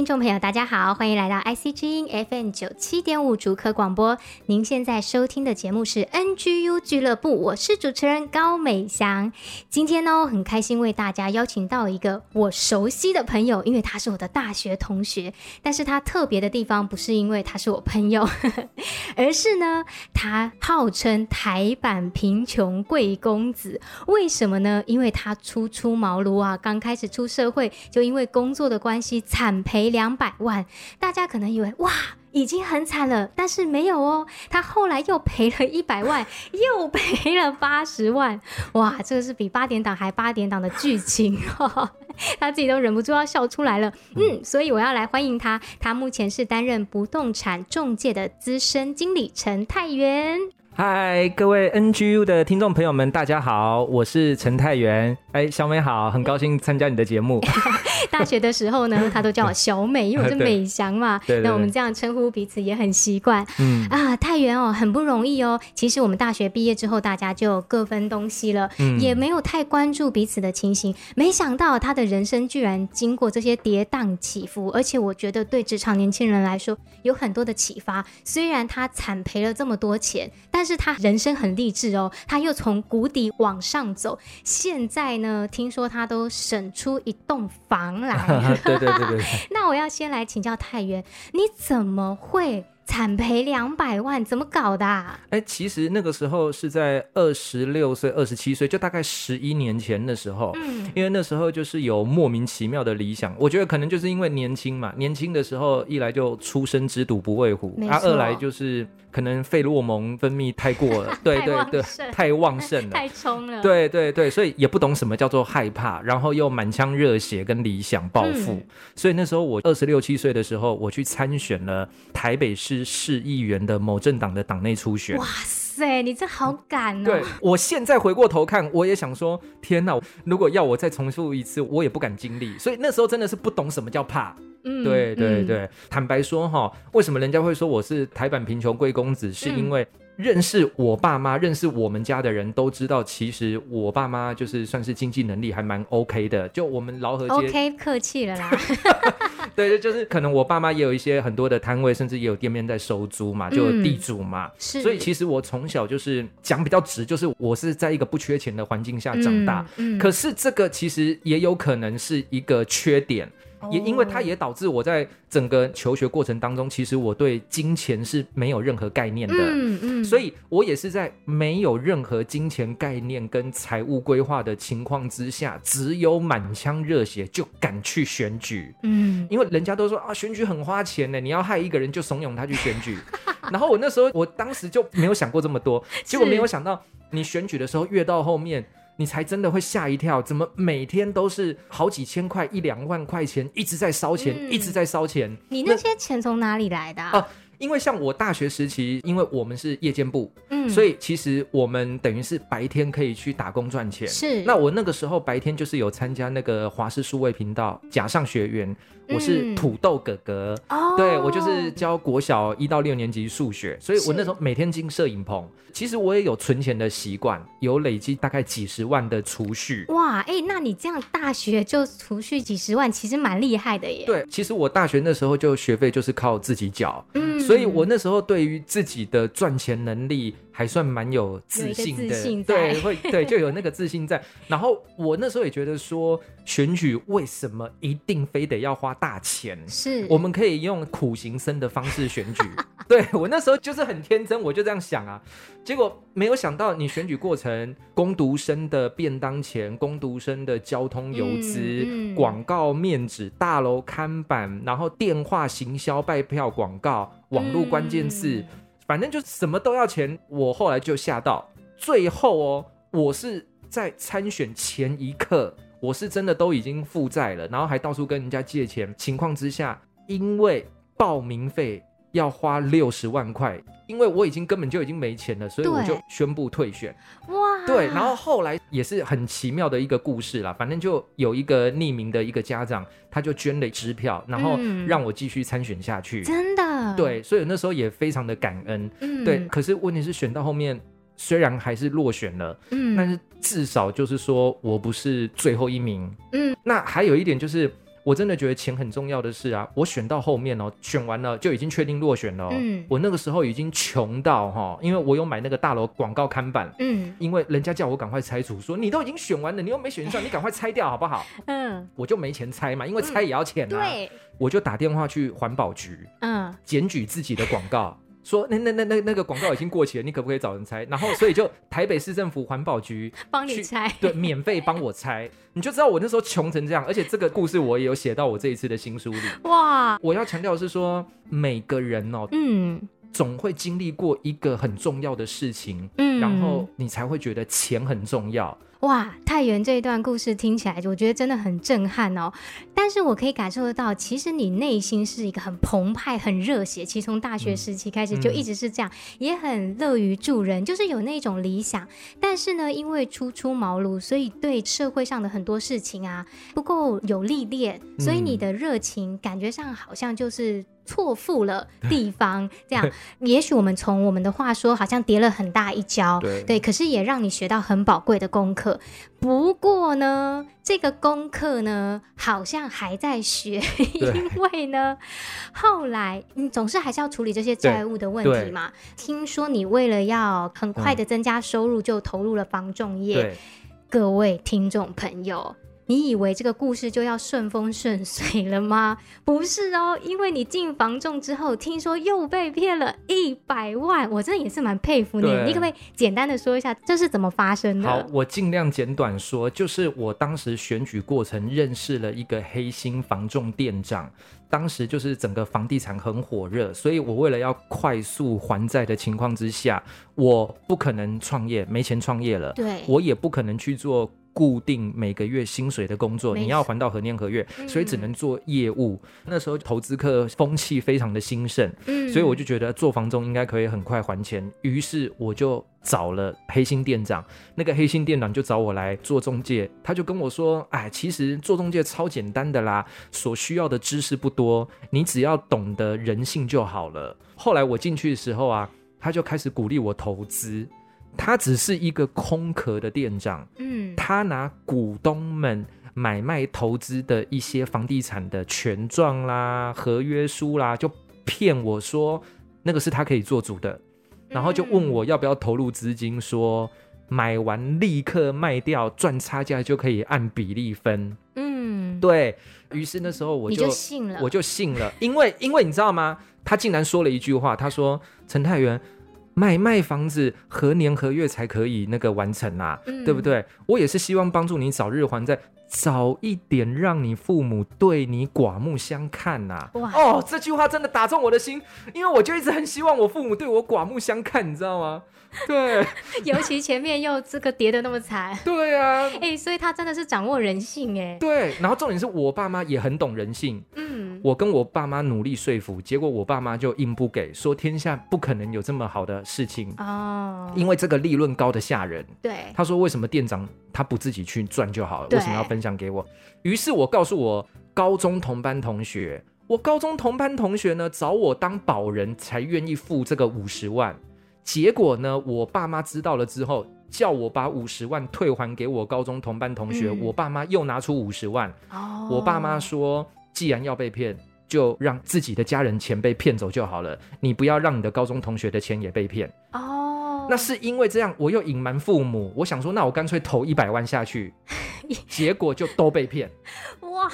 听众朋友，大家好，欢迎来到 IC 之音 FM 九七点五竹科广播。您现在收听的节目是 NGU 俱乐部，我是主持人高美祥。今天呢，很开心为大家邀请到一个我熟悉的朋友，因为他是我的大学同学。但是他特别的地方不是因为他是我朋友，呵呵，而是呢，他号称台版贫穷贵公子。为什么呢？因为他初出茅庐啊，刚开始出社会，就因为工作的关系惨赔两百万，大家可能以为哇，已经很惨了，但是没有哦，他后来又赔了一百万，又赔了八十万，哇，这个是比八点档还八点档的剧情，他自己都忍不住要笑出来了。嗯，所以我要来欢迎他，他目前是担任不动产中介的资深经理陈泰元。嗨，各位 NGU 的听众朋友们，大家好，我是陈太元。哎，小美好，很高兴参加你的节目。大学的时候呢，他都叫我小美，因为我是美翔嘛。对，对，对，那我们这样称呼彼此也很习惯。嗯啊，太原哦，很不容易哦。其实我们大学毕业之后，大家就各分东西了，嗯，也没有太关注彼此的情形。没想到他的人生居然经过这些跌宕起伏，而且我觉得对职场年轻人来说有很多的启发。虽然他惨赔了这么多钱，但是他人生很励志哦。他又从谷底往上走，现在呢，听说他都省出一栋房。来，对对对对。那我要先来请教太原，你怎么会惨赔两百万？怎么搞的？哎，其实那个时候是在二十六岁、二十七岁，就大概十一年前的时候。嗯，因为那时候就是有莫名其妙的理想，我觉得可能就是因为年轻嘛，年轻的时候一来就初生之犊不畏虎，啊，二来就是。可能费洛蒙分泌太过了，对对对，太旺盛了，太冲了，对对对，所以也不懂什么叫做害怕，然后又满腔热血跟理想抱负，嗯，所以那时候我二十六七岁的时候，我去参选了台北市市议员的某政党的党内初选。哇塞，你这好敢哦！对，我现在回过头看，我也想说，天哪，如果要我再重复一次，我也不敢经历。所以那时候真的是不懂什么叫怕。嗯，对对对，嗯、坦白说哈，为什么人家会说我是台版贫穷贵公子？是因为认识我爸妈、认识我们家的人都知道，其实我爸妈就是算是经济能力还蛮 OK 的。就我们劳合街，OK，客气了啦。对，就是可能我爸妈也有一些很多的摊位，甚至也有店面在收租嘛，就有地主嘛。嗯、是，所以其实我从小就是讲比较直，就是我是在一个不缺钱的环境下长大。嗯，嗯，可是这个其实也有可能是一个缺点。也因为它也导致我在整个求学过程当中，其实我对金钱是没有任何概念的，嗯嗯，所以我也是在没有任何金钱概念跟财务规划的情况之下，只有满腔热血就敢去选举，嗯，因为人家都说啊，选举很花钱呢，你要害一个人就怂恿他去选举，然后我那时候我当时就没有想过这么多，结果没有想到你选举的时候越到后面。你才真的会吓一跳，怎么每天都是好几千块、一两万块钱一直在烧钱，嗯、一直在烧钱？你那些钱从哪里来的啊？啊因为像我大学时期，因为我们是夜间部，嗯，所以其实我们等于是白天可以去打工赚钱。是，那我那个时候白天就是有参加那个华视数位频道假上学园。我是土豆哥哥，嗯、对，我就是教国小一到六年级数学，所以我那时候每天进摄影棚。其实我也有存钱的习惯，有累积大概几十万的储蓄。哇，哎、欸，那你这样大学就储蓄几十万，其实蛮厉害的耶。对，其实我大学那时候就学费就是靠自己缴，嗯，所以我那时候对于自己的赚钱能力。还算蛮有自信的，信对，会对，就有那个自信在。然后我那时候也觉得说，选举为什么一定非得要花大钱？是，我们可以用苦行僧的方式选举。对，我那时候就是很天真，我就这样想啊。结果没有想到，你选举过程，攻读生的便当钱、攻读生的交通油资、嗯嗯、广告面纸、大楼看板，然后电话行销、拜票广告、网络关键字。嗯反正就什么都要钱，我后来就吓到，最后哦，我是在参选前一刻，我是真的都已经负债了，然后还到处跟人家借钱，情况之下，因为报名费要花六十万块，因为我已经根本就已经没钱了，所以我就宣布退选。哇，对，然后后来也是很奇妙的一个故事啦，反正就有一个匿名的一个家长，他就捐了支票，然后让我继续参选下去。嗯、真的，对，所以那时候也非常的感恩。嗯，对，可是问题是选到后面。虽然还是落选了，嗯，但是至少就是说我不是最后一名，嗯，那还有一点就是，我真的觉得钱很重要的是啊，我选到后面哦，选完了就已经确定落选了，嗯，我那个时候已经穷到哈，因为我有买那个大楼广告看板，嗯，因为人家叫我赶快拆除，说你都已经选完了，你又没选上，你赶快拆掉好不好？嗯，我就没钱拆嘛，因为拆也要钱啊，对，我就打电话去环保局，嗯，检举自己的广告。说那那那那那个广告已经过期了，你可不可以找人拆？然后所以就台北市政府环保局帮你拆，对，免费帮我拆，你就知道我那时候穷成这样。而且这个故事我也有写到我这一次的新书里。哇！我要强调的是说，每个人哦，嗯，总会经历过一个很重要的事情，嗯，然后你才会觉得钱很重要。哇，太原这一段故事听起来，我觉得真的很震撼哦。但是我可以感受得到，其实你内心是一个很澎湃、很热血。其实从大学时期开始就一直是这样，嗯、也很乐于助人，就是有那种理想。但是呢，因为初出茅庐，所以对社会上的很多事情啊不够有历练，所以你的热情感觉上好像就是。错付了地方，这样，也许我们从我们的话说，好像跌了很大一跤，对，对，可是也让你学到很宝贵的功课。不过呢，这个功课呢，好像还在学，因为呢，后来你总是还是要处理这些债务的问题嘛。听说你为了要很快的增加收入，就投入了房仲业。各位听众朋友。你以为这个故事就要顺风顺水了吗？不是哦，因为你进房仲之后，听说又被骗了一百万，我真的也是蛮佩服你。你可不可以简单的说一下这是怎么发生的？好，我尽量简短说，就是我当时选举过程认识了一个黑心房仲店长，当时就是整个房地产很火热，所以我为了要快速还债的情况之下，我不可能创业，没钱创业了，对，我也不可能去做。固定每个月薪水的工作，你要还到何年何月，所以只能做业务。嗯、那时候投资客风气非常的兴盛，嗯，所以我就觉得做房仲应该可以很快还钱。于是我就找了黑心店长，那个黑心店长就找我来做中介，他就跟我说：“哎，其实做中介超简单的啦，所需要的知识不多，你只要懂得人性就好了。”后来我进去的时候啊，他就开始鼓励我投资。他只是一个空壳的店长，嗯，他拿股东们买卖投资的一些房地产的权状啦、合约书啦，就骗我说那个是他可以做主的，然后就问我要不要投入资金，说买完立刻卖掉，赚差价就可以按比例分。嗯，对，于是那时候我就，就信了，我就信了，因为因为你知道吗？他竟然说了一句话，他说陈泰源。卖卖房子何年何月才可以那个完成啊？嗯、对不对？我也是希望帮助你早日还债，早一点让你父母对你刮目相看呐、啊！哇哦，这句话真的打中我的心，因为我就一直很希望我父母对我刮目相看，你知道吗？对，尤其前面又这个跌得那么惨，对啊，哎、欸，所以他真的是掌握人性哎。对，然后重点是我爸妈也很懂人性，嗯，我跟我爸妈努力说服，结果我爸妈就硬不给，说天下不可能有这么好的事情。哦，因为这个利润高的吓人。对，他说为什么店长他不自己去赚就好了，为什么要分享给我？于是我告诉我高中同班同学，我高中同班同学呢找我当保人才愿意付这个五十万。结果呢，我爸妈知道了之后，叫我把五十万退还给我高中同班同学。嗯、我爸妈又拿出五十万。哦、我爸妈说，既然要被骗，就让自己的家人钱被骗走就好了，你不要让你的高中同学的钱也被骗。哦，那是因为这样，我又隐瞒父母，我想说，那我干脆投一百万下去，结果就都被骗。哇，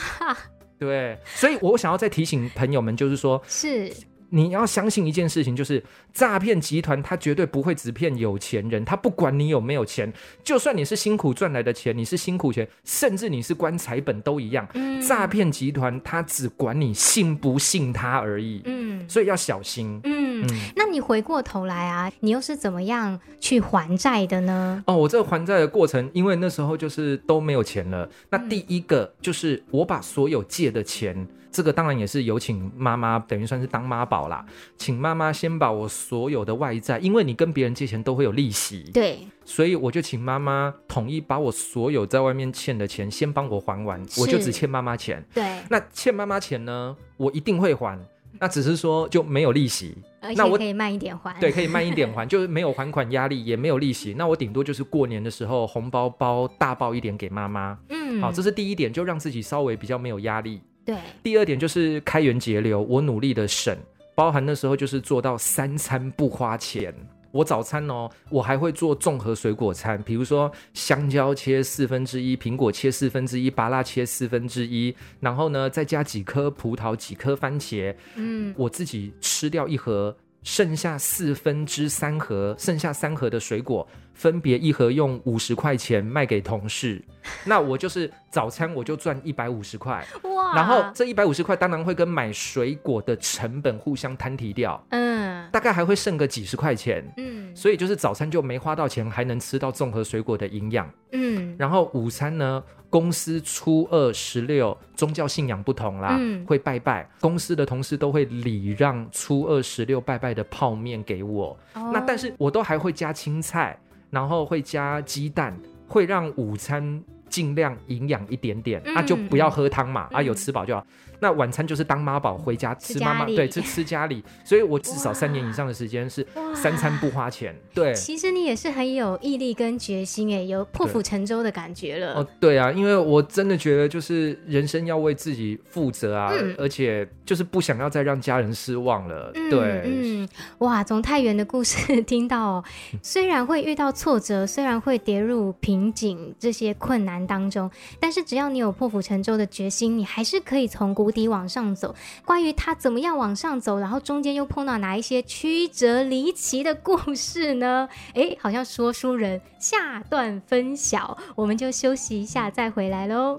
对，所以我想要再提醒朋友们，就是说，是。你要相信一件事情，就是诈骗集团他绝对不会只骗有钱人，他不管你有没有钱，就算你是辛苦赚来的钱，你是辛苦钱，甚至你是棺材本都一样。嗯，诈骗集团他只管你信不信他而已。嗯，所以要小心。嗯。那你回过头来啊，你又是怎么样去还债的呢？哦，我这个还债的过程，因为那时候就是都没有钱了。那第一个就是我把所有借的钱。嗯这个当然也是有请妈妈，等于算是当妈宝啦。请妈妈先把我所有的外债，因为你跟别人借钱都会有利息，对，所以我就请妈妈统一把我所有在外面欠的钱先帮我还完，我就只欠妈妈钱。对，那欠妈妈钱呢，我一定会还，那只是说就没有利息，那我可以慢一点还，对，可以慢一点还，就是没有还款压力，也没有利息。那我顶多就是过年的时候红包包大包一点给妈妈，嗯，好，这是第一点，就让自己稍微比较没有压力。对，第二点就是开源节流，我努力的省，包含那时候就是做到三餐不花钱。我早餐哦，我还会做综合水果餐，比如说香蕉切四分之一，苹果切四分之一，芭拉切四分之一，然后呢再加几颗葡萄，几颗番茄，嗯，我自己吃掉一盒。剩下四分之三盒，剩下三盒的水果，分别一盒用五十块钱卖给同事，那我就是早餐我就赚一百五十块，哇！然后这一百五十块当然会跟买水果的成本互相摊提掉，嗯，大概还会剩个几十块钱，嗯，所以就是早餐就没花到钱，还能吃到综合水果的营养，嗯，然后午餐呢？公司初二十六，宗教信仰不同啦，嗯，会拜拜。公司的同事都会礼让初二十六拜拜的泡面给我，哦，那但是我都还会加青菜，然后会加鸡蛋，会让午餐尽量营养一点点，那，嗯啊，就不要喝汤嘛，嗯，啊，有吃饱就好。那晚餐就是当妈宝回家吃妈妈对吃吃家里，所以我至少三年以上的时间是三餐不花钱。对，其实你也是很有毅力跟决心诶，有破釜沉舟的感觉了。哦，对啊，因为我真的觉得就是人生要为自己负责啊，嗯、而且就是不想要再让家人失望了。嗯、对，嗯，哇，从太原的故事听到，虽然会遇到挫折，虽然会跌入瓶颈这些困难当中，但是只要你有破釜沉舟的决心，你还是可以从谷底往上走，关于他怎么样往上走，然后中间又碰到哪一些曲折离奇的故事呢？诶，好像说书人下段分晓，我们就休息一下再回来喽。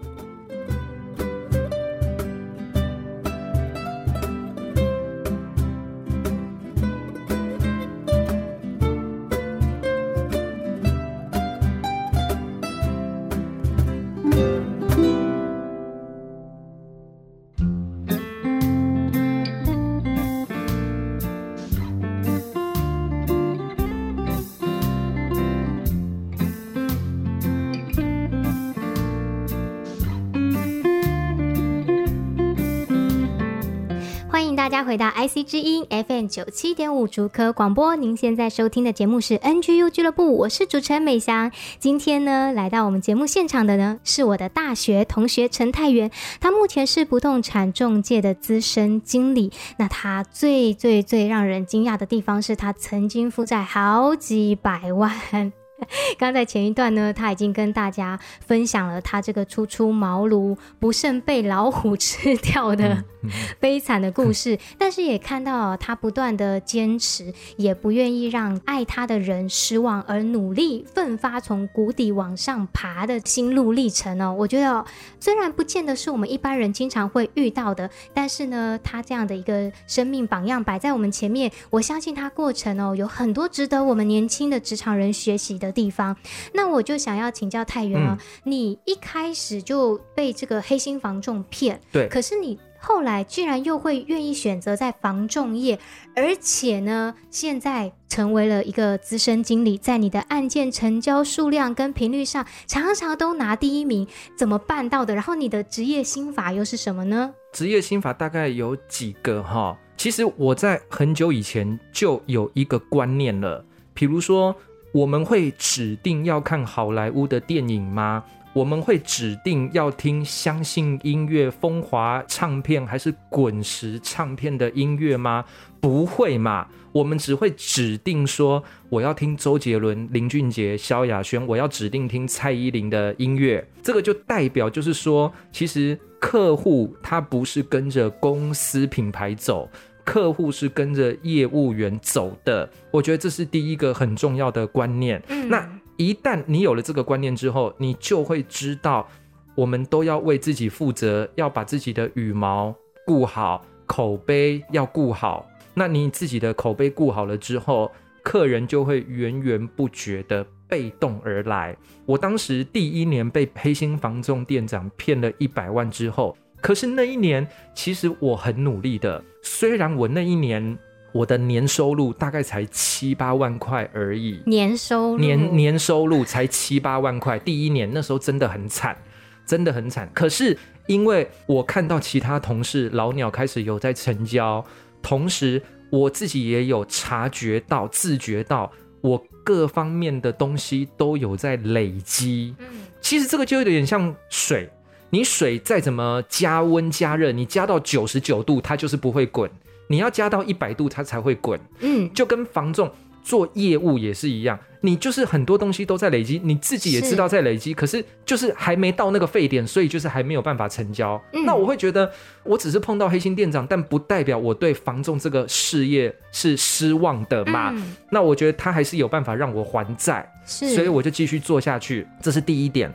大家回到 IC 之音 FM 九七点五竹科广播，您现在收听的节目是 NGU 俱乐部，我是主持人美翔。今天呢，来到我们节目现场的呢，是我的大学同学陈泰元，他目前是不动产中介的资深经理。那他最最最让人惊讶的地方是他曾经负债好几百万。刚在前一段呢，他已经跟大家分享了他这个初出茅庐不慎被老虎吃掉的 悲惨的故事，但是也看到他不断的坚持，也不愿意让爱他的人失望，而努力奋发从谷底往上爬的心路历程哦。我觉得虽然不见得是我们一般人经常会遇到的，但是呢，他这样的一个生命榜样摆在我们前面，我相信他过程哦有很多值得我们年轻的职场人学习的。的地方，那我就想要请教太原啊，嗯、你一开始就被这个黑心房仲骗，对，可是你后来居然又会愿意选择在房仲业，而且呢，现在成为了一个资深经理，在你的案件成交数量跟频率上，常常都拿第一名，怎么办到的？然后你的职业心法又是什么呢？职业心法大概有几个哈，其实我在很久以前就有一个观念了，比如说。我们会指定要看好莱坞的电影吗？我们会指定要听相信音乐、风华唱片还是滚石唱片的音乐吗？不会嘛！我们只会指定说我要听周杰伦、林俊杰、萧亚轩，我要指定听蔡依林的音乐。这个就代表就是说，其实客户他不是跟着公司品牌走。客户是跟着业务员走的，我觉得这是第一个很重要的观念。嗯，那一旦你有了这个观念之后，你就会知道，我们都要为自己负责，要把自己的羽毛顾好，口碑要顾好。那你自己的口碑顾好了之后，客人就会源源不绝的被动而来。我当时第一年被黑心房仲店长骗了一百万之后，可是那一年其实我很努力的，虽然我那一年。我的年收入大概才七八万块而已，年收入年年收入才七八万块。第一年那时候真的很惨，真的很惨。可是因为我看到其他同事老鸟开始有在成交，同时我自己也有察觉到、自觉到，我各方面的东西都有在累积。嗯，其实这个就有点像水，你水再怎么加温加热，你加到九十九度，它就是不会滚。你要加到一百度，它才会滚。嗯，就跟房仲做业务也是一样，你就是很多东西都在累积，你自己也知道在累积，可是就是还没到那个沸点，所以就是还没有办法成交。嗯，那我会觉得，我只是碰到黑心店长，但不代表我对房仲这个事业是失望的嘛。嗯，那我觉得他还是有办法让我还债，是，所以我就继续做下去。这是第一点。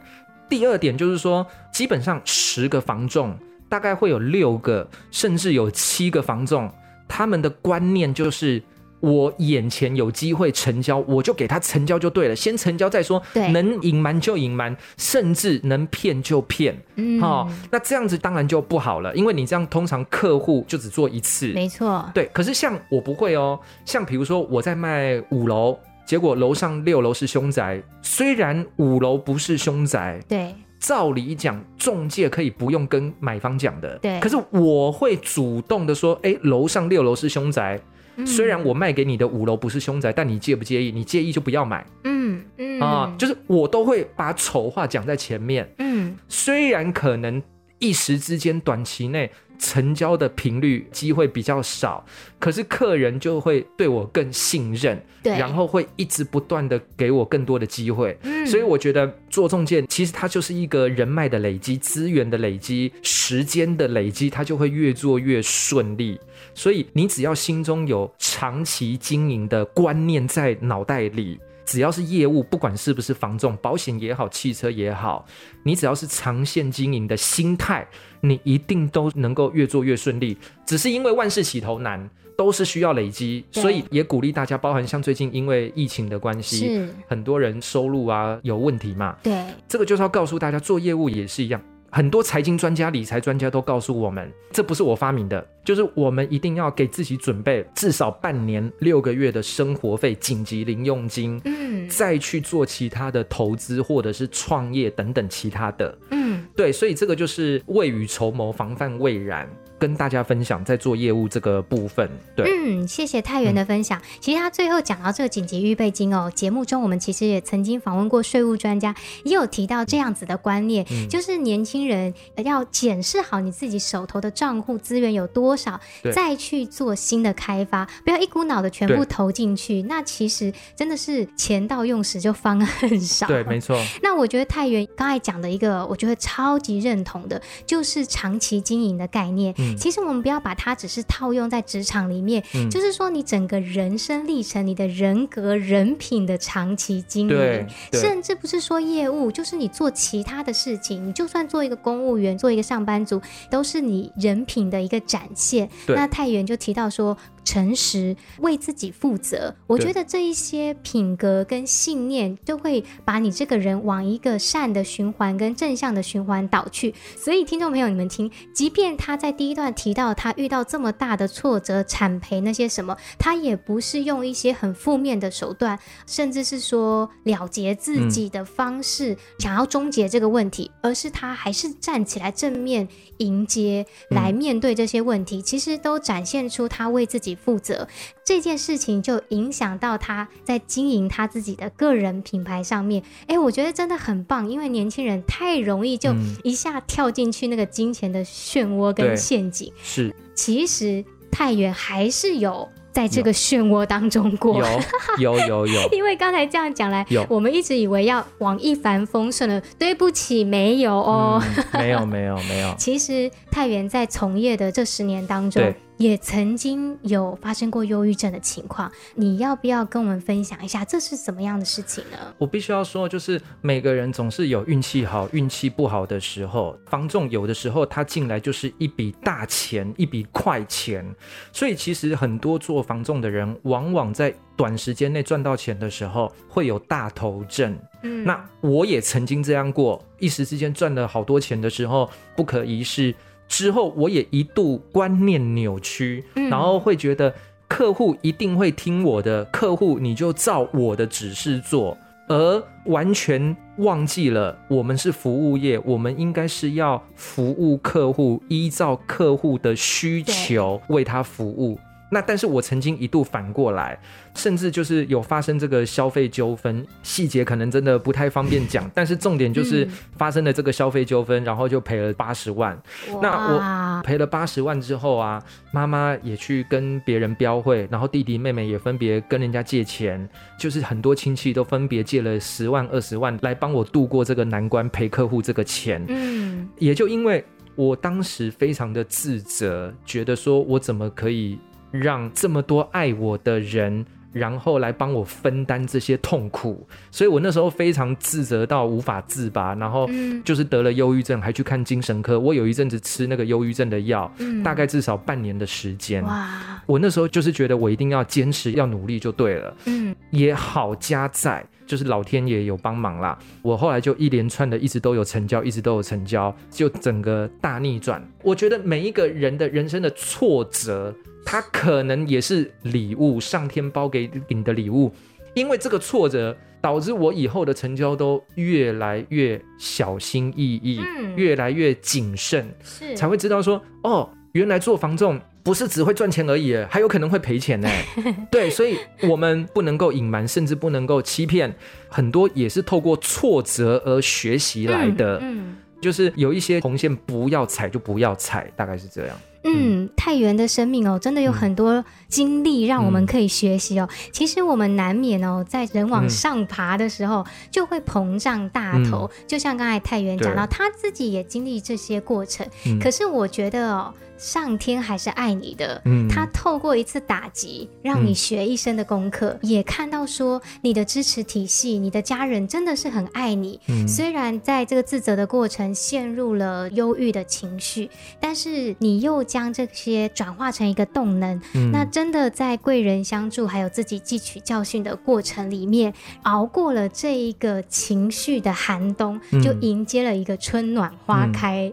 第二点就是说，基本上十个房仲，大概会有六个，甚至有七个房仲。他们的观念就是，我眼前有机会成交，我就给他成交就对了，先成交再说。对，能隐瞒就隐瞒，甚至能骗就骗。嗯，好，那这样子当然就不好了，因为你这样通常客户就只做一次。没错。对，可是像我不会哦，像比如说我在卖五楼，结果楼上六楼是凶宅，虽然五楼不是凶宅，对。照理讲，中介可以不用跟买方讲的。对。可是我会主动的说，哎，楼上六楼是凶宅，嗯，虽然我卖给你的五楼不是凶宅，但你介不介意？你介意就不要买。嗯嗯。啊，就是我都会把丑话讲在前面。嗯。虽然可能一时之间短期内。成交的频率机会比较少，可是客人就会对我更信任，对，然后会一直不断的给我更多的机会，嗯，所以我觉得做中介其实它就是一个人脉的累积、资源的累积、时间的累积，它就会越做越顺利。所以你只要心中有长期经营的观念在脑袋里。只要是业务，不管是不是房仲、保险也好、汽车也好，你只要是长线经营的心态，你一定都能够越做越顺利。只是因为万事起头难，都是需要累积，所以也鼓励大家，包含像最近因为疫情的关系，很多人收入啊有问题嘛。对，这个就是要告诉大家，做业务也是一样。很多财经专家、理财专家都告诉我们，这不是我发明的，就是我们一定要给自己准备至少半年、六个月的生活费、紧急零用金，嗯，再去做其他的投资或者是创业等等其他的，嗯，对，所以这个就是未雨绸缪，防范未然。跟大家分享在做业务这个部分，对，嗯，谢谢太原的分享。嗯、其实他最后讲到这个紧急预备金哦，节目中我们其实也曾经访问过税务专家，也有提到这样子的观念，嗯、就是年轻人要检视好你自己手头的账户资源有多少，再去做新的开发，不要一股脑的全部投进去。那其实真的是钱到用时就方恨少。对，没错。那我觉得太原刚才讲的一个，我觉得超级认同的，就是长期经营的概念。嗯其实我们不要把它只是套用在职场里面，嗯，就是说你整个人生历程、你的人格、人品的长期经营，甚至不是说业务，就是你做其他的事情，你就算做一个公务员、做一个上班族，都是你人品的一个展现。那太原就提到说。诚实，为自己负责，我觉得这一些品格跟信念都会把你这个人往一个善的循环跟正向的循环导去。所以，听众朋友，你们听，即便他在第一段提到他遇到这么大的挫折、产赔那些什么，他也不是用一些很负面的手段，甚至是说了结自己的方式，想要终结这个问题，而是他还是站起来正面迎接，来面对这些问题，其实都展现出他为自己。负责这件事情，就影响到他在经营他自己的个人品牌上面。哎，我觉得真的很棒，因为年轻人太容易就一下跳进去那个金钱的漩涡跟陷阱。是，其实太原还是有在这个漩涡当中过。有有有有，有。因为刚才这样讲来，我们一直以为要往一帆风顺了。对不起，没有哦，嗯、没有没有没有。其实太原在从业的这十年当中。也曾经有发生过忧郁症的情况，你要不要跟我们分享一下，这是什么样的事情呢？我必须要说，就是每个人总是有运气好、运气不好的时候。房仲有的时候他进来就是一笔大钱、一笔快钱，所以其实很多做房仲的人，往往在短时间内赚到钱的时候会有大头症。嗯，那我也曾经这样过，一时之间赚了好多钱的时候，不可一世。之后，我也一度观念扭曲，然后会觉得客户一定会听我的，客户你就照我的指示做，而完全忘记了我们是服务业，我们应该是要服务客户，依照客户的需求为他服务。那但是我曾经一度反过来，甚至就是有发生这个消费纠纷，细节可能真的不太方便讲，但是重点就是发生了这个消费纠纷，然后就赔了八十万。那我赔了八十万之后啊，妈妈也去跟别人标会，然后弟弟妹妹也分别跟人家借钱，就是很多亲戚都分别借了十万、二十万来帮我度过这个难关，赔客户这个钱。嗯，也就因为我当时非常的自责，觉得说我怎么可以。让这么多爱我的人，然后来帮我分担这些痛苦，所以我那时候非常自责到无法自拔，然后就是得了忧郁症，还去看精神科。我有一阵子吃那个忧郁症的药，大概至少半年的时间。哇！我那时候就是觉得我一定要坚持，要努力就对了。嗯，也好加在。就是老天爷有帮忙啦，我后来就一连串的一直都有成交，一直都有成交，就整个大逆转。我觉得每一个人的人生的挫折，他可能也是礼物，上天包给你的礼物，因为这个挫折导致我以后的成交都越来越小心翼翼，嗯、越来越谨慎，是才会知道说哦，原来做房仲。不是只会赚钱而已，还有可能会赔钱呢。对，所以我们不能够隐瞒，甚至不能够欺骗。很多也是透过挫折而学习来的。嗯，嗯，就是有一些红线不要踩就不要踩，大概是这样。嗯，太原的生命哦，真的有很多经历让我们可以学习哦。嗯、其实我们难免哦，在人往上爬的时候，就会膨胀大头。嗯、就像刚才太原讲到，他自己也经历这些过程。嗯、可是我觉得哦。上天还是爱你的，嗯，他透过一次打击，让你学一生的功课，嗯、也看到说你的支持体系，你的家人真的是很爱你。嗯，虽然在这个自责的过程陷入了忧郁的情绪，但是你又将这些转化成一个动能。嗯，那真的在贵人相助，还有自己汲取教训的过程里面，熬过了这一个情绪的寒冬，嗯、就迎接了一个春暖花开。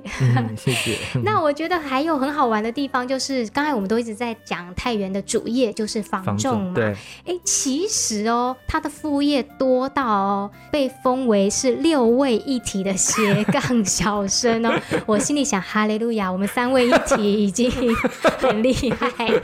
谢谢。那我觉得还有很好。好玩的地方就是，刚才我们都一直在讲太原的主业就是房仲嘛，对，哎、欸，其实哦，他的副业多到哦，被封为是六位一体的斜杠小生哦。我心里想，哈利路亚，我们三位一体已经很厉害了，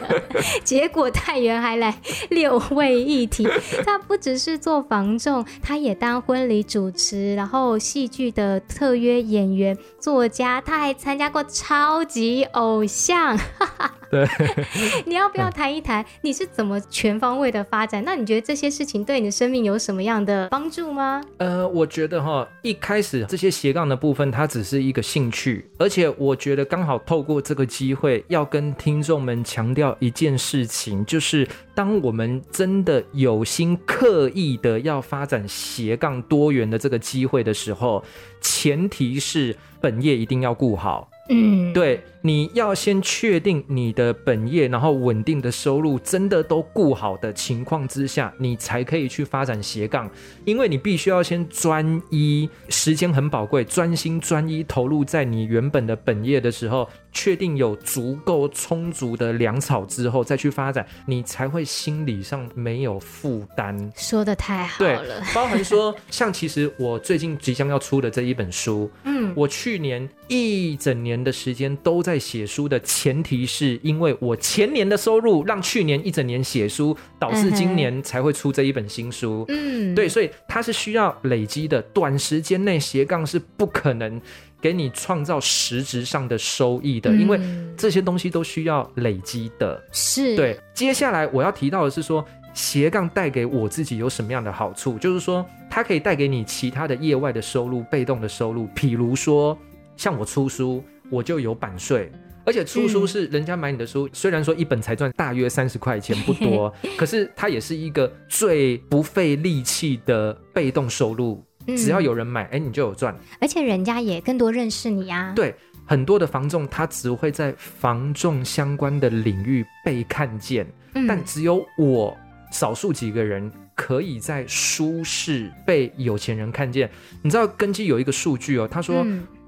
结果太原还来六位一体。他不只是做房仲，他也当婚礼主持，然后戏剧的特约演员、作家，他还参加过超级偶。像，对，你要不要谈一谈你是怎么全方位的发展？那你觉得这些事情对你的生命有什么样的帮助吗？呃，我觉得哈，一开始这些斜杠的部分，它只是一个兴趣，而且我觉得刚好透过这个机会，要跟听众们强调一件事情，就是当我们真的有心刻意的要发展斜杠多元的这个机会的时候，前提是本业一定要顾好。嗯，对，你要先确定你的本业，然后稳定的收入真的都顾好的情况之下，你才可以去发展斜杠。因为你必须要先专一，时间很宝贵，专心专一投入在你原本的本业的时候，确定有足够充足的粮草之后再去发展，你才会心理上没有负担。说的太好了，对，包含说像其实我最近即将要出的这一本书，嗯，我去年一整年。的时间都在写书的前提是因为我前年的收入让去年一整年写书，导致今年才会出这一本新书。嗯，对，所以它是需要累积的，短时间内斜杠是不可能给你创造实质上的收益的，因为这些东西都需要累积的。是对。接下来我要提到的是说，斜杠带给我自己有什么样的好处？就是说，它可以带给你其他的业外的收入、被动的收入，譬如说像我出书。我就有版税而且出书是人家买你的书，嗯、虽然说一本才赚大约三十块钱，不多，可是它也是一个最不费力气的被动收入。嗯、只要有人买，哎，你就有赚。而且人家也更多认识你啊。对，很多的房仲他只会在房仲相关的领域被看见，嗯、但只有我少数几个人可以在舒适被有钱人看见。你知道，根据有一个数据哦，他说。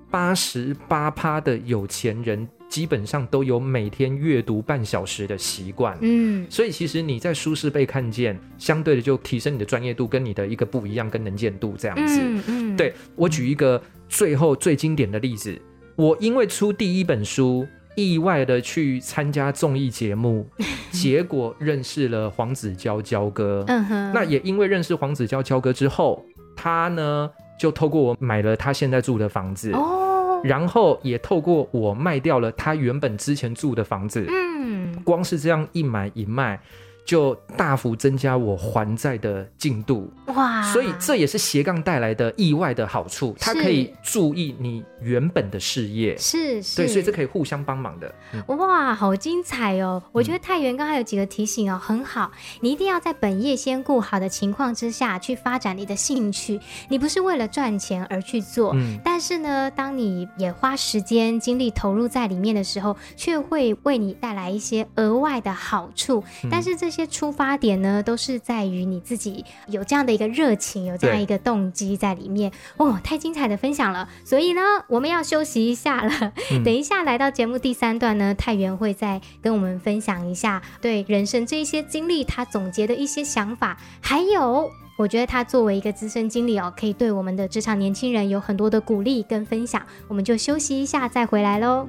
嗯八十八趴的有钱人基本上都有每天阅读半小时的习惯，嗯，所以其实你在书市被看见，相对的就提升你的专业度跟你的一个不一样跟能见度这样子，嗯，嗯。对，我举一个最后最经典的例子，我因为出第一本书，意外的去参加综艺节目，结果认识了黄子佼佼哥，嗯哼，那也因为认识黄子佼佼哥之后，他呢。就透过我买了他现在住的房子，哦，然后也透过我卖掉了他原本之前住的房子，嗯，光是这样一买一卖。就大幅增加我还债的进度哇，所以这也是斜杠带来的意外的好处，它可以注意你原本的事业，是是，对，所以这可以互相帮忙的。嗯、哇，好精彩哦！我觉得太原刚才有几个提醒哦，很好，你一定要在本业先顾好的情况之下去发展你的兴趣，你不是为了赚钱而去做，嗯，但是呢，当你也花时间精力投入在里面的时候，却会为你带来一些额外的好处，嗯、但是这。些出发点呢，都是在于你自己有这样的一个热情，有这样一个动机在里面。哦，太精彩的分享了！所以呢，我们要休息一下了。嗯、等一下来到节目第三段呢，太原会再跟我们分享一下对人生这一些经历他总结的一些想法，还有我觉得他作为一个资深经理哦，可以对我们的职场年轻人有很多的鼓励跟分享。我们就休息一下再回来喽。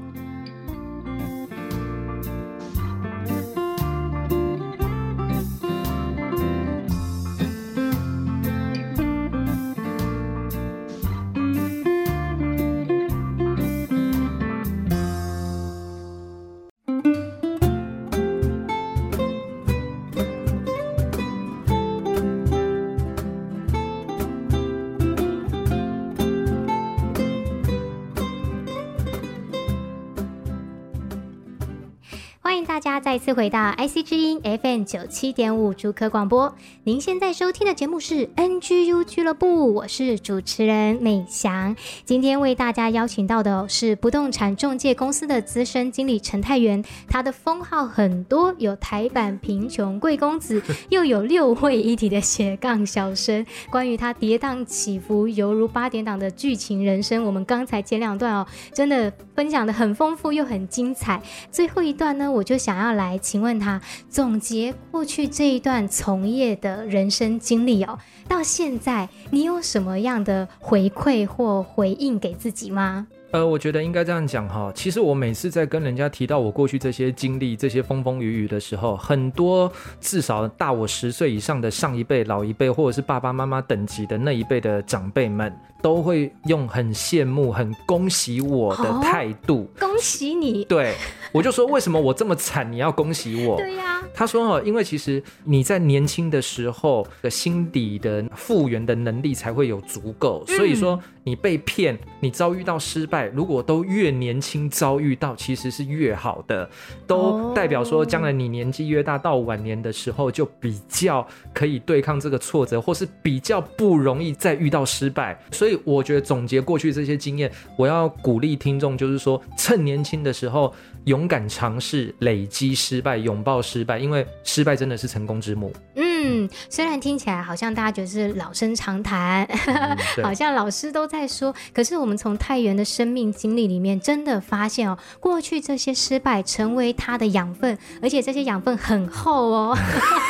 再次回到 IC 之音 FM 九七点五主科广播，您现在收听的节目是 NGU 俱乐部，我是主持人美翔。今天为大家邀请到的是不动产中介公司的资深经理陈泰元，他的封号很多，有台版贫穷贵公子，又有六位一体的斜杠小生。关于他跌宕起伏，犹如八点档的剧情人生，我们刚才前两段哦，真的分享的很丰富又很精彩。最后一段呢，我就。想要来请问他总结过去这一段从业的人生经历哦，到现在你有什么样的回馈或回应给自己吗？呃，我觉得应该这样讲哈。其实我每次在跟人家提到我过去这些经历、这些风风雨雨的时候，很多至少大我十岁以上的上一辈、老一辈，或者是爸爸妈妈等级的那一辈的长辈们，都会用很羡慕、很恭喜我的态度。哦，恭喜你！对，我就说为什么我这么惨，你要恭喜我？对呀。他说哦，因为其实你在年轻的时候的心底的复原的能力才会有足够，所以说你被骗，你遭遇到失败。如果都越年轻遭遇到，其实是越好的，都代表说将来你年纪越大，到晚年的时候就比较可以对抗这个挫折，或是比较不容易再遇到失败。所以我觉得总结过去这些经验，我要鼓励听众，就是说趁年轻的时候勇敢尝试，累积失败，拥抱失败，因为失败真的是成功之母。虽然听起来好像大家觉得是老生常谈，嗯、好像老师都在说，可是我们从太原的生命经历里面，真的发现哦，过去这些失败成为他的养分，而且这些养分很厚哦，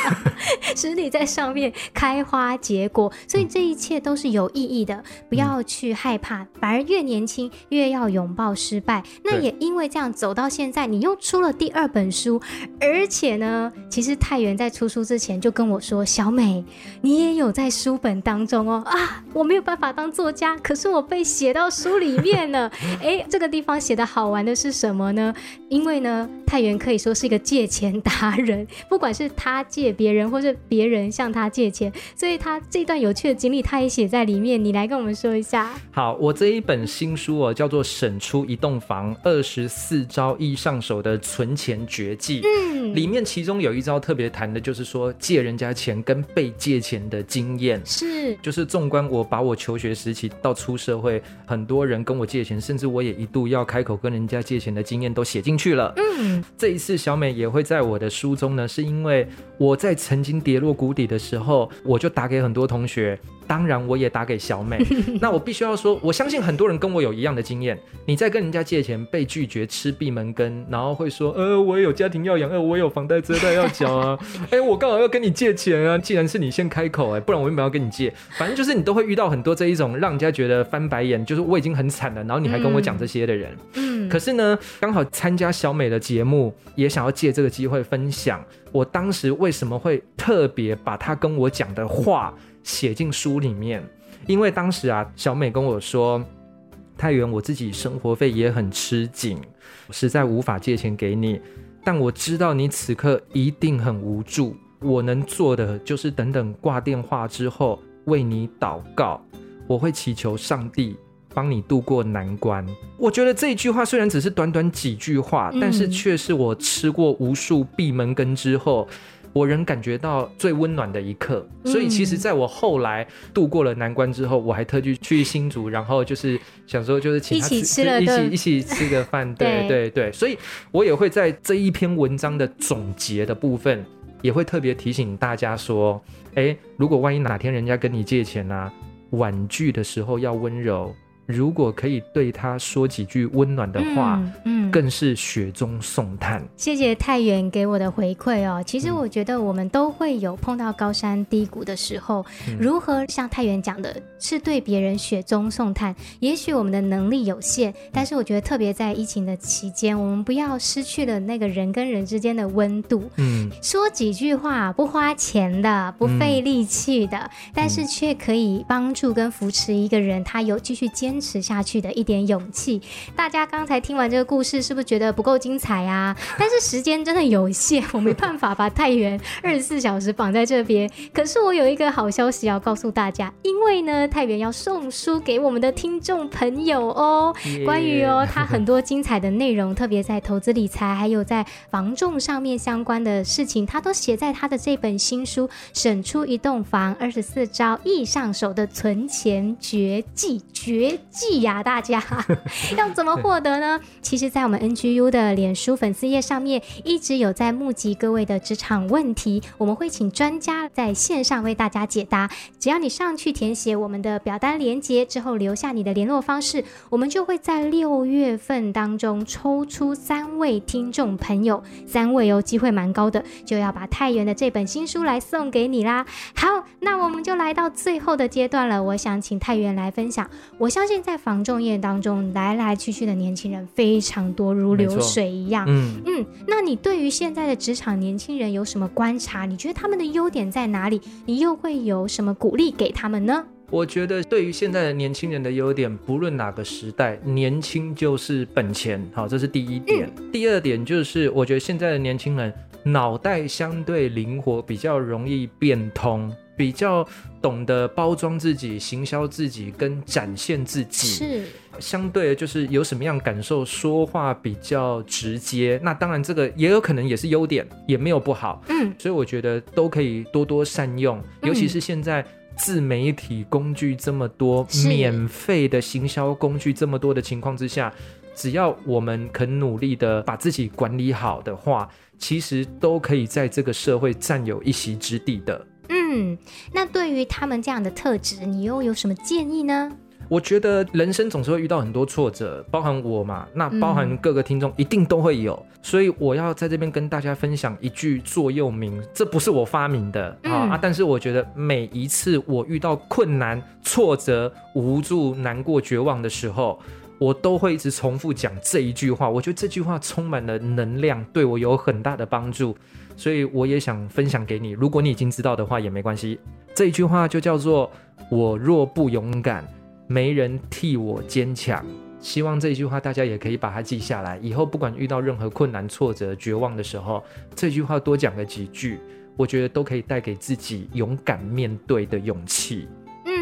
使你在上面开花结果，所以这一切都是有意义的。不要去害怕，反而越年轻越要拥抱失败。那也因为这样走到现在，你又出了第二本书，而且呢，其实太原在出书之前就跟我。说小美，你也有在书本当中哦啊！我没有办法当作家，可是我被写到书里面了。哎，这个地方写的好玩的是什么呢？因为呢，太原可以说是一个借钱达人，不管是他借别人，人，或是别人向他借钱，所以他这段有趣的经历，他也写在里面。你来跟我们说一下。好，我这一本新书哦，叫做《省出一栋房二十四招易上手的存钱绝技》。嗯，里面其中有一招特别谈的就是说借人家钱跟被借钱的经验。是，就是纵观我把我求学时期到出社会，很多人跟我借钱，甚至我也一度要开口跟人家借钱的经验都写进去了。嗯，这一次小美也会在我的书中呢，是因为我在曾经跌落谷底的时候，我就打给很多同学。当然，我也打给小美。那我必须要说，我相信很多人跟我有一样的经验。你在跟人家借钱被拒绝，吃闭门羹，然后会说：“呃，我也有家庭要养，呃，我有房贷车贷要缴啊。哎，我刚好要跟你借钱啊。既然是你先开口，哎，不然我为什么要跟你借？反正就是你都会遇到很多这一种让人家觉得翻白眼，就是我已经很惨了，然后你还跟我讲这些的人。嗯，可是呢，刚好参加小美的节目，也想要借这个机会分享我当时为什么会特别把他跟我讲的话。写进书里面，因为当时啊，小美跟我说：“太原，我自己生活费也很吃紧，实在无法借钱给你。但我知道你此刻一定很无助，我能做的就是等等挂电话之后为你祷告，我会祈求上帝帮你度过难关。”我觉得这一句话虽然只是短短几句话，但是却是我吃过无数闭门羹之后。我仍感觉到最温暖的一刻，所以其实在我后来度过了难关之后，我还特地去新竹，然后就是想说，就是请他一起吃了，一起一起吃个饭，对对对，所以我也会在这一篇文章的总结的部分，也会特别提醒大家说，哎，如果万一哪天人家跟你借钱啊，婉拒的时候要温柔。如果可以对他说几句温暖的话，嗯，嗯，更是雪中送炭。谢谢太原给我的回馈哦。其实我觉得我们都会有碰到高山低谷的时候，嗯、如何像太原讲的，是对别人雪中送炭。也许我们的能力有限，但是我觉得特别在疫情的期间，我们不要失去了那个人跟人之间的温度。嗯，说几句话不花钱的，不费力气的，嗯、但是却可以帮助跟扶持一个人，他有继续坚。坚持下去的一点勇气。大家刚才听完这个故事，是不是觉得不够精彩啊？但是时间真的有限，我没办法把太原 二十四小时绑在这边。可是我有一个好消息要告诉大家，因为呢，太原要送书给我们的听众朋友哦。关于哦，他很多精彩的内容，特别在投资理财，还有在房仲上面相关的事情，他都写在他的这本新书《省出一栋房二十四招易上手的存钱绝技》绝。记呀，大家要怎么获得呢？其实，在我们 NGU 的脸书粉丝页上面，一直有在募集各位的职场问题，我们会请专家在线上为大家解答。只要你上去填写我们的表单连接之后，留下你的联络方式，我们就会在六月份当中抽出三位听众朋友，三位哦，机会蛮高的，就要把太原的这本新书来送给你啦。好，那我们就来到最后的阶段了，我想请太原来分享，我相信。在房仲业当中，来来去去的年轻人非常多，如流水一样。嗯嗯，那你对于现在的职场年轻人有什么观察？你觉得他们的优点在哪里？你又会有什么鼓励给他们呢？我觉得对于现在的年轻人的优点，不论哪个时代，年轻就是本钱。好，这是第一点。嗯、第二点就是，我觉得现在的年轻人脑袋相对灵活，比较容易变通。比较懂得包装自己、行销自己跟展现自己，是相对的，就是有什么样感受，说话比较直接。那当然，这个也有可能也是优点，也没有不好。嗯，所以我觉得都可以多多善用，尤其是现在自媒体工具这么多，免费的行销工具这么多的情况之下，只要我们肯努力的把自己管理好的话，其实都可以在这个社会占有一席之地的。嗯，那对于他们这样的特质，你又有什么建议呢？我觉得人生总是会遇到很多挫折，包含我嘛，那包含各个听众一定都会有，嗯、所以我要在这边跟大家分享一句座右铭，这不是我发明的、嗯、啊，但是我觉得每一次我遇到困难、挫折、无助、难过、绝望的时候，我都会一直重复讲这一句话。我觉得这句话充满了能量，对我有很大的帮助。所以我也想分享给你，如果你已经知道的话也没关系。这一句话就叫做“我若不勇敢，没人替我坚强”。希望这一句话大家也可以把它记下来，以后不管遇到任何困难、挫折、绝望的时候，这句话多讲个几句。我觉得都可以带给自己勇敢面对的勇气。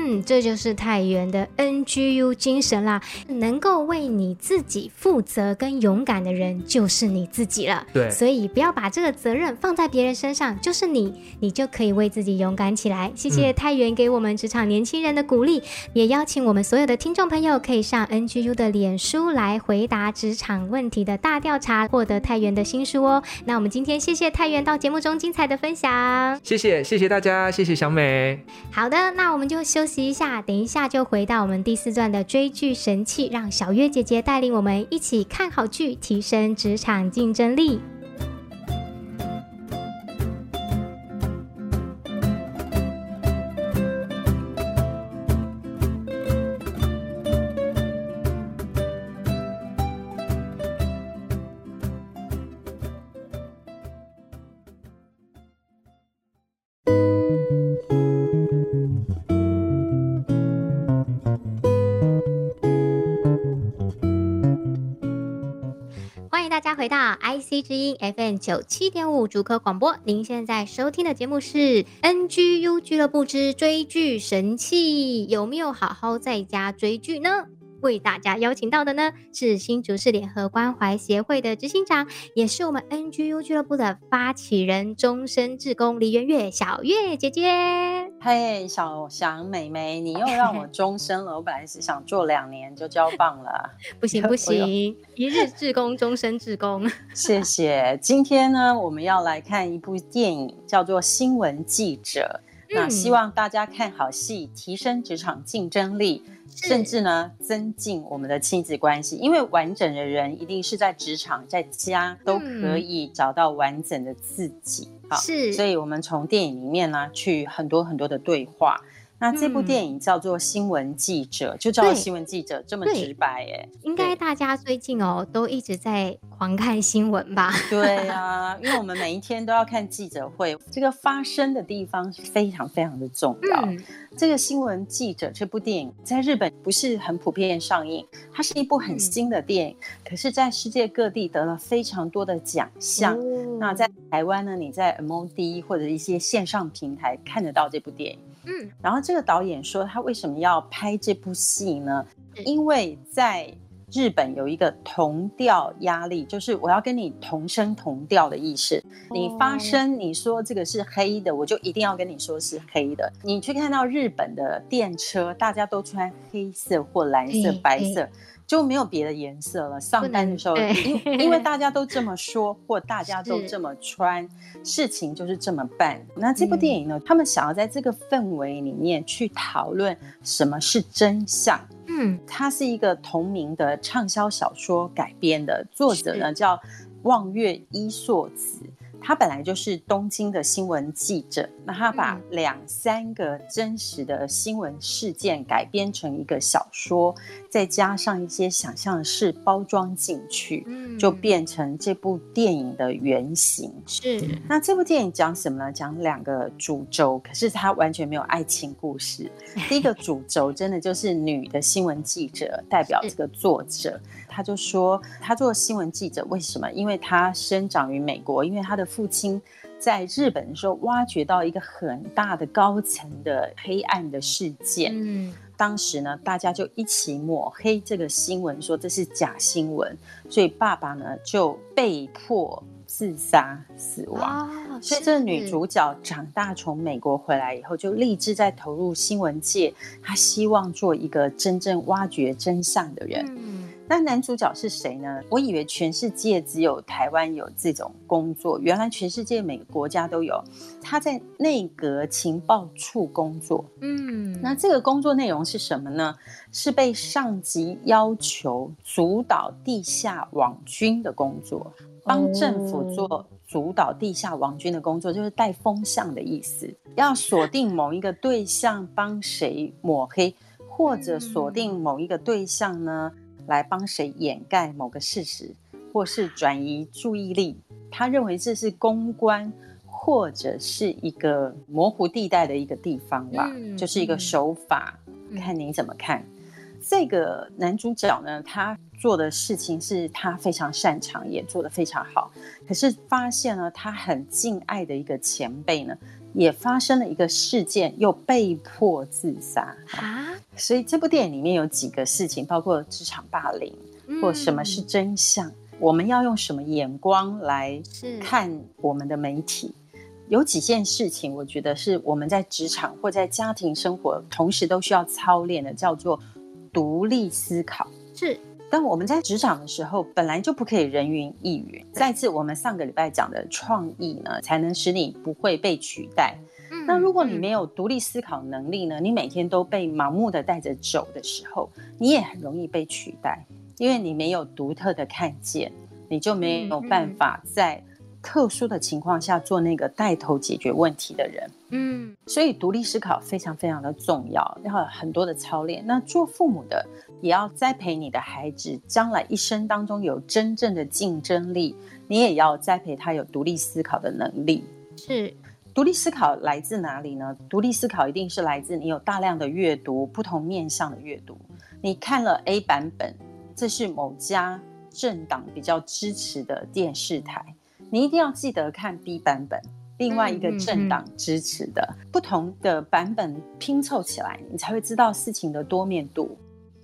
嗯，这就是太原的 NGU 精神啦！能够为你自己负责跟勇敢的人，就是你自己了。对，所以不要把这个责任放在别人身上，就是你，你就可以为自己勇敢起来。谢谢太原给我们职场年轻人的鼓励，嗯、也邀请我们所有的听众朋友可以上 NGU 的脸书来回答职场问题的大调查，获得太原的新书哦。那我们今天谢谢太原到节目中精彩的分享，谢谢谢谢大家，谢谢小美。好的，那我们就休息。一下，等一下就回到我们第四段的追剧神器，让小月姐姐带领我们一起看好剧，提升职场竞争力。回到 IC 之音 FM 九七点五主科广播，您现在收听的节目是 NGU 俱乐部之追剧神器，有没有好好在家追剧呢？为大家邀请到的呢是新竹市联合关怀协会的执行长，也是我们 NGU 俱乐部的发起人，终身志工李元月小月姐姐。嘿，小翔妹妹，你又让我终身了。我本来是想做两年就交棒了，不行 不行，一日志工，终身志工。谢谢。今天呢，我们要来看一部电影，叫做《新闻记者》。嗯、那希望大家看好戏，提升职场竞争力，甚至呢，增进我们的亲子关系。因为完整的人一定是在职场、在家都可以找到完整的自己。嗯、好，是，所以我们从电影里面呢，去很多很多的对话。那这部电影叫做《新闻记者》，嗯，就叫做新闻记者，这么直白哎。应该大家最近哦都一直在狂看新闻吧？对啊，因为我们每一天都要看记者会，这个发生的地方是非常非常的重要。嗯，这个《新闻记者》这部电影在日本不是很普遍上映，它是一部很新的电影，嗯，可是在世界各地得了非常多的奖项。哦。那在台湾呢，你在 MOD 或者一些线上平台看得到这部电影。嗯，然后这个导演说他为什么要拍这部戏呢？因为在日本有一个同调压力，就是我要跟你同声同调的意识。你发声，你说这个是黑的，我就一定要跟你说是黑的。你去看到日本的电车，大家都穿黑色或蓝色、白色。就没有别的颜色了。上班的时候，因因为大家都这么说，或大家都这么 穿，事情就是这么办。那这部电影呢，他们想要在这个氛围里面去讨论什么是真相。嗯，它是一个同名的畅销小说改编的，作者呢叫望月伊硕子。他本来就是东京的新闻记者，那他把两三个真实的新闻事件改编成一个小说，再加上一些想象式包装进去，就变成这部电影的原型。是，那这部电影讲什么呢？讲两个主轴，可是它完全没有爱情故事。第一个主轴真的就是女的新闻记者代表这个作者。他就说，他做新闻记者为什么？因为他生长于美国，因为他的父亲在日本的时候挖掘到一个很大的高层的黑暗的事件。嗯，当时呢，大家就一起抹黑这个新闻，说这是假新闻，所以爸爸呢就被迫自杀死亡。哦，所以这个女主角长大从美国回来以后，就立志在投入新闻界，她希望做一个真正挖掘真相的人。嗯那男主角是谁呢？我以为全世界只有台湾有这种工作，原来全世界每个国家都有。他在内阁情报处工作，嗯，那这个工作内容是什么呢？是被上级要求主导地下网军的工作，帮政府做主导地下网军的工作，就是带风向的意思，要锁定某一个对象，帮谁抹黑，或者锁定某一个对象呢？来帮谁掩盖某个事实，或是转移注意力？他认为这是公关，或者是一个模糊地带的一个地方吧，嗯、就是一个手法，嗯、看你怎么看。这个男主角呢，他做的事情是他非常擅长，也做得非常好。可是发现呢他很敬爱的一个前辈呢，也发生了一个事件，又被迫自杀啊。所以这部电影里面有几个事情，包括职场霸凌，或什么是真相，嗯、我们要用什么眼光来看我们的媒体。有几件事情，我觉得是我们在职场或在家庭生活同时都需要操练的，叫做独立思考。是，当我们在职场的时候，本来就不可以人云亦云。再次，我们上个礼拜讲的创意呢，才能使你不会被取代。嗯，那如果你没有独立思考能力呢，你每天都被盲目的带着走的时候，你也很容易被取代，因为你没有独特的看见，你就没有办法在。特殊的情况下做那个带头解决问题的人，嗯，所以独立思考非常非常的重要，要很多的操练。那做父母的也要栽培你的孩子，将来一生当中有真正的竞争力，你也要栽培他有独立思考的能力。是，独立思考来自哪里呢？独立思考一定是来自你有大量的阅读，不同面向的阅读。你看了 A 版本，这是某家政党比较支持的电视台。你一定要记得看 B 版本，另外一个政党支持的、嗯嗯嗯、不同的版本拼凑起来，你才会知道事情的多面度。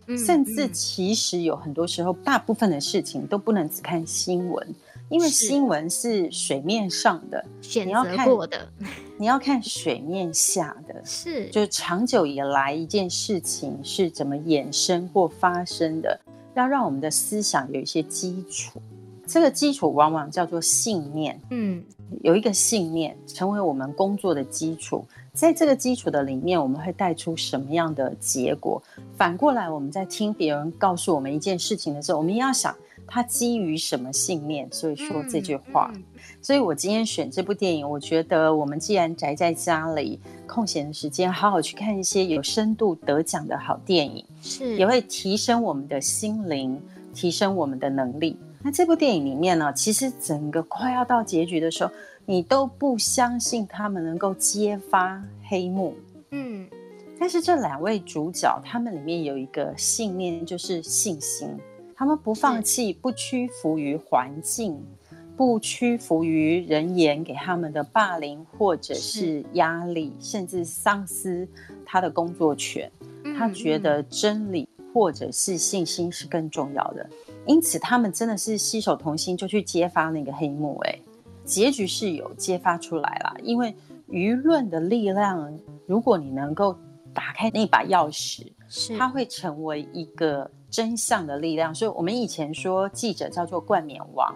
嗯、甚至其实有很多时候，大部分的事情都不能只看新闻，因为新闻是水面上的，选择过的，你要看水面下的，是就长久以来一件事情是怎么衍生或发生的，要让我们的思想有一些基础。这个基础往往叫做信念，嗯，有一个信念成为我们工作的基础，在这个基础的里面，我们会带出什么样的结果？反过来，我们在听别人告诉我们一件事情的时候，我们要想他基于什么信念，所以说这句话。嗯嗯、所以我今天选这部电影，我觉得我们既然宅在家里，空闲的时间，好好去看一些有深度得奖的好电影，是也会提升我们的心灵，提升我们的能力。那这部电影里面呢，其实整个快要到结局的时候，你都不相信他们能够揭发黑幕。嗯，但是这两位主角，他们里面有一个信念，就是信心。他们不放弃，不屈服于环境，不屈服于人言给他们的霸凌或者是压力，甚至丧失他的工作权。他觉得真理或者是信心是更重要的。因此，他们真的是携手同心，就去揭发那个黑幕。哎，结局是有揭发出来了。因为舆论的力量，如果你能够打开那把钥匙，是它会成为一个真相的力量。所以，我们以前说记者叫做冠冕王。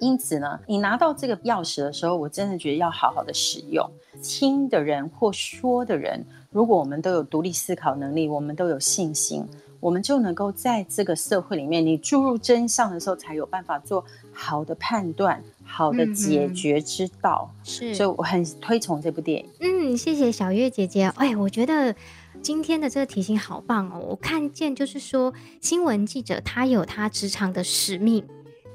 因此呢，你拿到这个钥匙的时候，我真的觉得要好好的使用。听的人或说的人，如果我们都有独立思考能力，我们都有信心。我们就能够在这个社会里面，你注入真相的时候，才有办法做好的判断、好的解决之道。是，所以我很推崇这部电影。嗯，谢谢小月姐姐。哎，我觉得今天的这个提醒好棒哦！我看见就是说，新闻记者他有他职场的使命。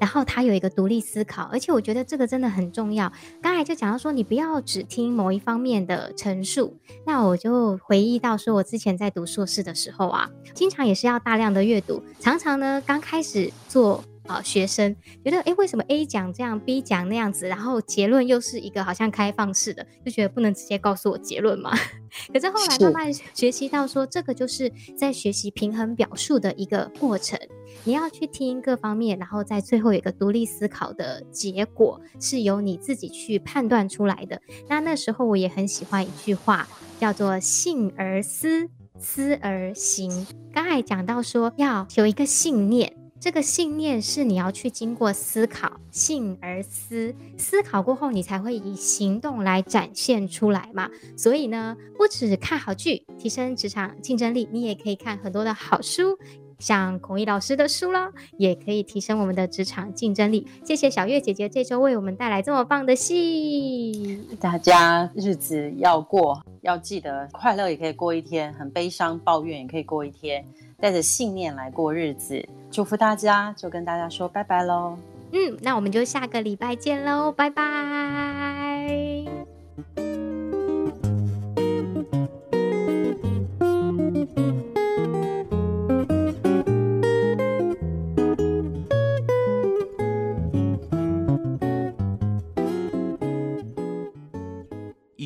然后他有一个独立思考，而且我觉得这个真的很重要。刚才就讲到说，你不要只听某一方面的陈述。那我就回忆到说，我之前在读硕士的时候啊，经常也是要大量的阅读，常常呢刚开始做。啊、呃，学生觉得，诶，为什么 A 讲这样，B 讲那样子，然后结论又是一个好像开放式的，就觉得不能直接告诉我结论嘛？可是后来慢慢学习到说，这个就是在学习平衡表述的一个过程。你要去听各方面，然后在最后有一个独立思考的结果，是由你自己去判断出来的。那那时候我也很喜欢一句话，叫做“信而思，思而行”。刚才讲到说要有一个信念。这个信念是你要去经过思考，信而思，思考过后你才会以行动来展现出来嘛。所以呢，不止看好剧，提升职场竞争力，你也可以看很多的好书，像孔毅老师的书啦，也可以提升我们的职场竞争力。谢谢小月姐姐这周为我们带来这么棒的戏。大家日子要过，要记得快乐也可以过一天，很悲伤抱怨也可以过一天。带着信念来过日子，祝福大家，就跟大家说拜拜喽。嗯，那我们就下个礼拜见喽，拜拜。